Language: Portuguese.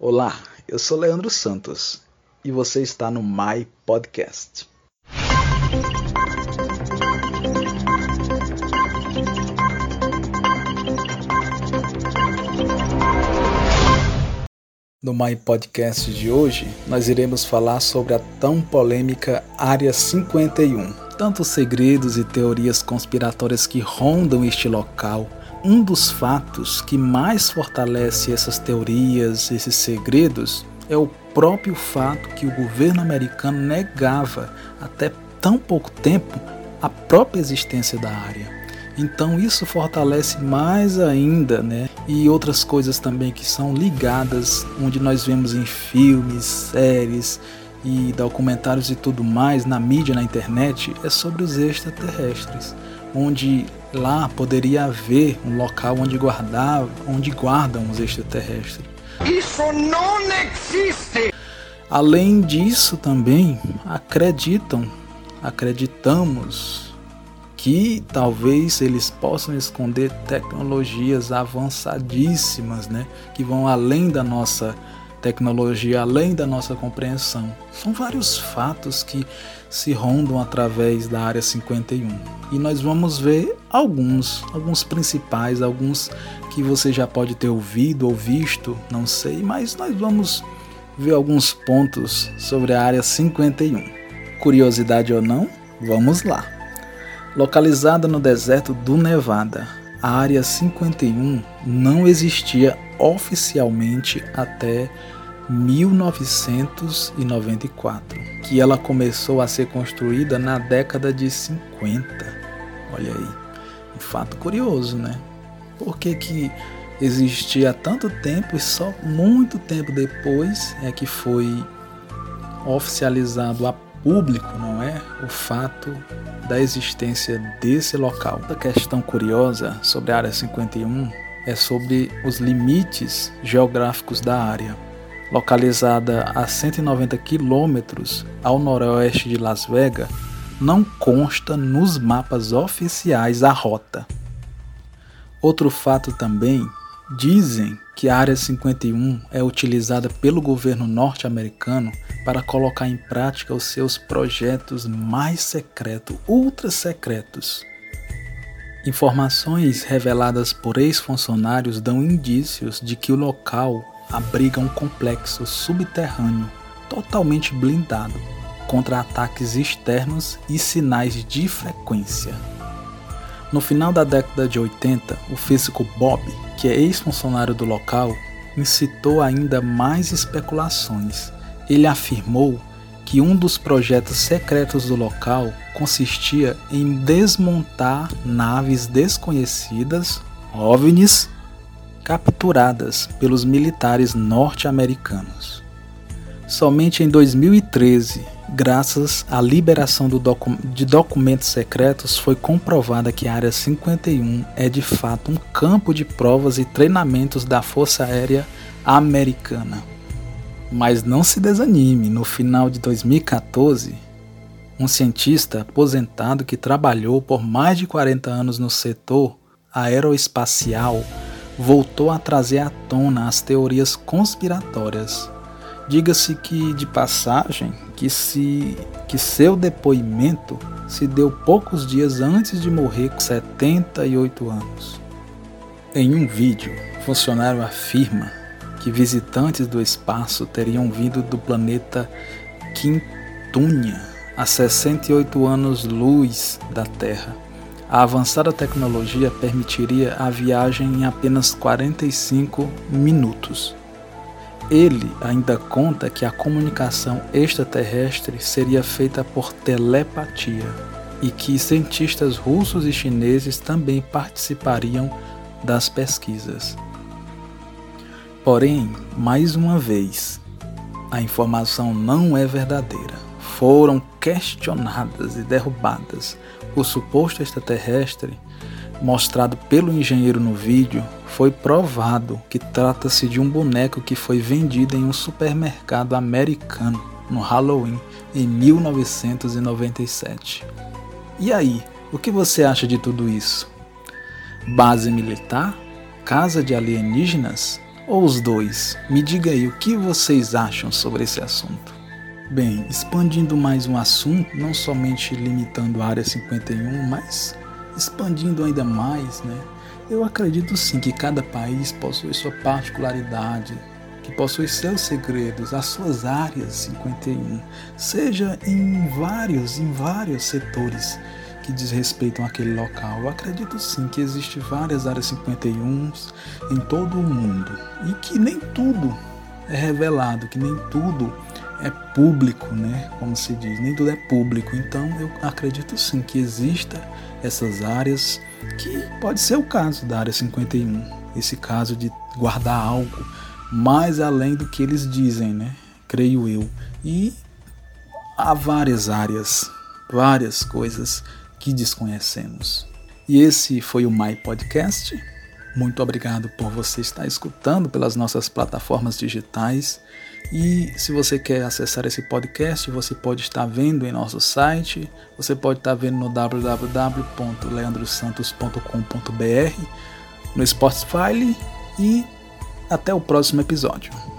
Olá, eu sou Leandro Santos e você está no My Podcast. No My Podcast de hoje, nós iremos falar sobre a tão polêmica Área 51. Tantos segredos e teorias conspiratórias que rondam este local um dos fatos que mais fortalece essas teorias, esses segredos, é o próprio fato que o governo americano negava até tão pouco tempo a própria existência da área. Então isso fortalece mais ainda, né? E outras coisas também que são ligadas, onde nós vemos em filmes, séries e documentários e tudo mais na mídia, na internet, é sobre os extraterrestres, onde Lá poderia haver um local onde guardar, onde guardam os extraterrestres. Isso não existe! Além disso, também acreditam, acreditamos que talvez eles possam esconder tecnologias avançadíssimas, né, que vão além da nossa tecnologia, além da nossa compreensão. São vários fatos que se rondam através da área 51. E nós vamos ver alguns, alguns principais, alguns que você já pode ter ouvido ou visto, não sei, mas nós vamos ver alguns pontos sobre a área 51. Curiosidade ou não, vamos lá. Localizada no deserto do Nevada, a área 51 não existia oficialmente até 1994, que ela começou a ser construída na década de 50. Olha aí, um fato curioso, né? Por que, que existia tanto tempo e só muito tempo depois é que foi oficializado a público, não é? O fato da existência desse local. A questão curiosa sobre a área 51 é sobre os limites geográficos da área localizada a 190 quilômetros ao noroeste de Las Vegas, não consta nos mapas oficiais a rota. Outro fato também, dizem que a Área 51 é utilizada pelo governo norte-americano para colocar em prática os seus projetos mais secretos, ultra secretos. Informações reveladas por ex-funcionários dão indícios de que o local abriga um complexo subterrâneo totalmente blindado contra ataques externos e sinais de frequência. No final da década de 80, o físico Bob, que é ex-funcionário do local, incitou ainda mais especulações. Ele afirmou que um dos projetos secretos do local consistia em desmontar naves desconhecidas, OVNIs, capturadas pelos militares norte-americanos. Somente em 2013, graças à liberação docu de documentos secretos, foi comprovada que a Área 51 é de fato um campo de provas e treinamentos da Força Aérea Americana. Mas não se desanime, no final de 2014, um cientista aposentado que trabalhou por mais de 40 anos no setor aeroespacial voltou a trazer à tona as teorias conspiratórias. Diga-se que, de passagem, que, se, que seu depoimento se deu poucos dias antes de morrer com 78 anos. Em um vídeo, o funcionário afirma que visitantes do espaço teriam vindo do planeta Quintunia a 68 anos-luz da Terra a avançada tecnologia permitiria a viagem em apenas 45 minutos. Ele ainda conta que a comunicação extraterrestre seria feita por telepatia e que cientistas russos e chineses também participariam das pesquisas. Porém, mais uma vez, a informação não é verdadeira. Foram questionadas e derrubadas o suposto extraterrestre, mostrado pelo engenheiro no vídeo, foi provado que trata-se de um boneco que foi vendido em um supermercado americano no Halloween em 1997. E aí, o que você acha de tudo isso? Base militar? Casa de alienígenas? Ou os dois? Me diga aí o que vocês acham sobre esse assunto. Bem, expandindo mais um assunto, não somente limitando a área 51, mas expandindo ainda mais, né? Eu acredito sim que cada país possui sua particularidade, que possui seus segredos, as suas áreas 51, seja em vários, em vários setores que diz respeitam aquele local. Eu acredito sim que existe várias áreas 51 em todo o mundo e que nem tudo é revelado, que nem tudo é público, né? Como se diz, nem tudo é público. Então eu acredito sim que exista essas áreas que pode ser o caso da área 51, esse caso de guardar algo mais além do que eles dizem, né? Creio eu. E há várias áreas, várias coisas que desconhecemos. E esse foi o My Podcast. Muito obrigado por você estar escutando pelas nossas plataformas digitais. E se você quer acessar esse podcast, você pode estar vendo em nosso site, você pode estar vendo no www.leandrosantos.com.br, no Spotify e até o próximo episódio.